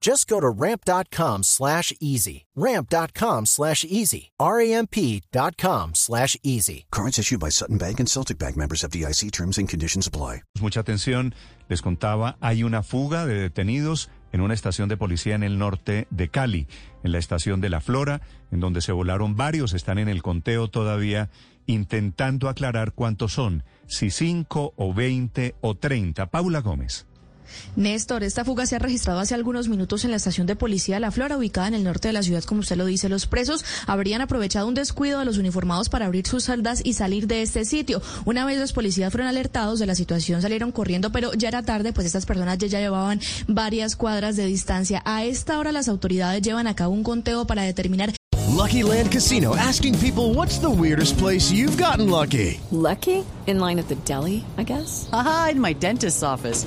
Just go to ramp.com slash easy. Ramp.com slash easy. R-A-M-P.com slash easy. Cards issued by Sutton Bank and Celtic Bank members of DIC terms and conditions apply. Mucha atención, les contaba, hay una fuga de detenidos en una estación de policía en el norte de Cali, en la estación de La Flora, en donde se volaron varios, están en el conteo todavía, intentando aclarar cuántos son, si 5 o 20 o 30. Paula Gómez. Néstor, esta fuga se ha registrado hace algunos minutos en la estación de policía de La Flora, ubicada en el norte de la ciudad, como usted lo dice. Los presos habrían aprovechado un descuido de los uniformados para abrir sus celdas y salir de este sitio. Una vez los policías fueron alertados de la situación, salieron corriendo, pero ya era tarde, pues estas personas ya, llevaban varias cuadras de distancia. A esta hora las autoridades llevan a cabo un conteo para determinar. Lucky Land Casino, asking people what's the weirdest place you've gotten lucky. Lucky? In line at the deli, I guess. Aha, in my dentist's office.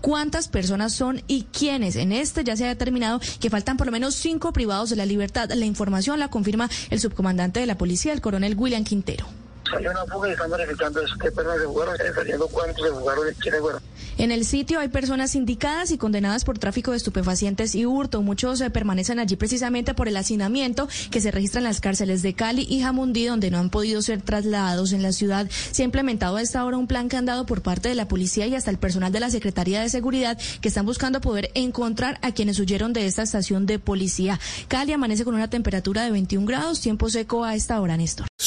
Cuántas personas son y quiénes. En este ya se ha determinado que faltan por lo menos cinco privados de la libertad. La información la confirma el subcomandante de la policía, el coronel William Quintero. Fueron. En el sitio hay personas indicadas y condenadas por tráfico de estupefacientes y hurto. Muchos eh, permanecen allí precisamente por el hacinamiento que se registra en las cárceles de Cali y Jamundí, donde no han podido ser trasladados en la ciudad. Se ha implementado a esta hora un plan candado por parte de la policía y hasta el personal de la Secretaría de Seguridad que están buscando poder encontrar a quienes huyeron de esta estación de policía. Cali amanece con una temperatura de 21 grados, tiempo seco a esta hora, Néstor.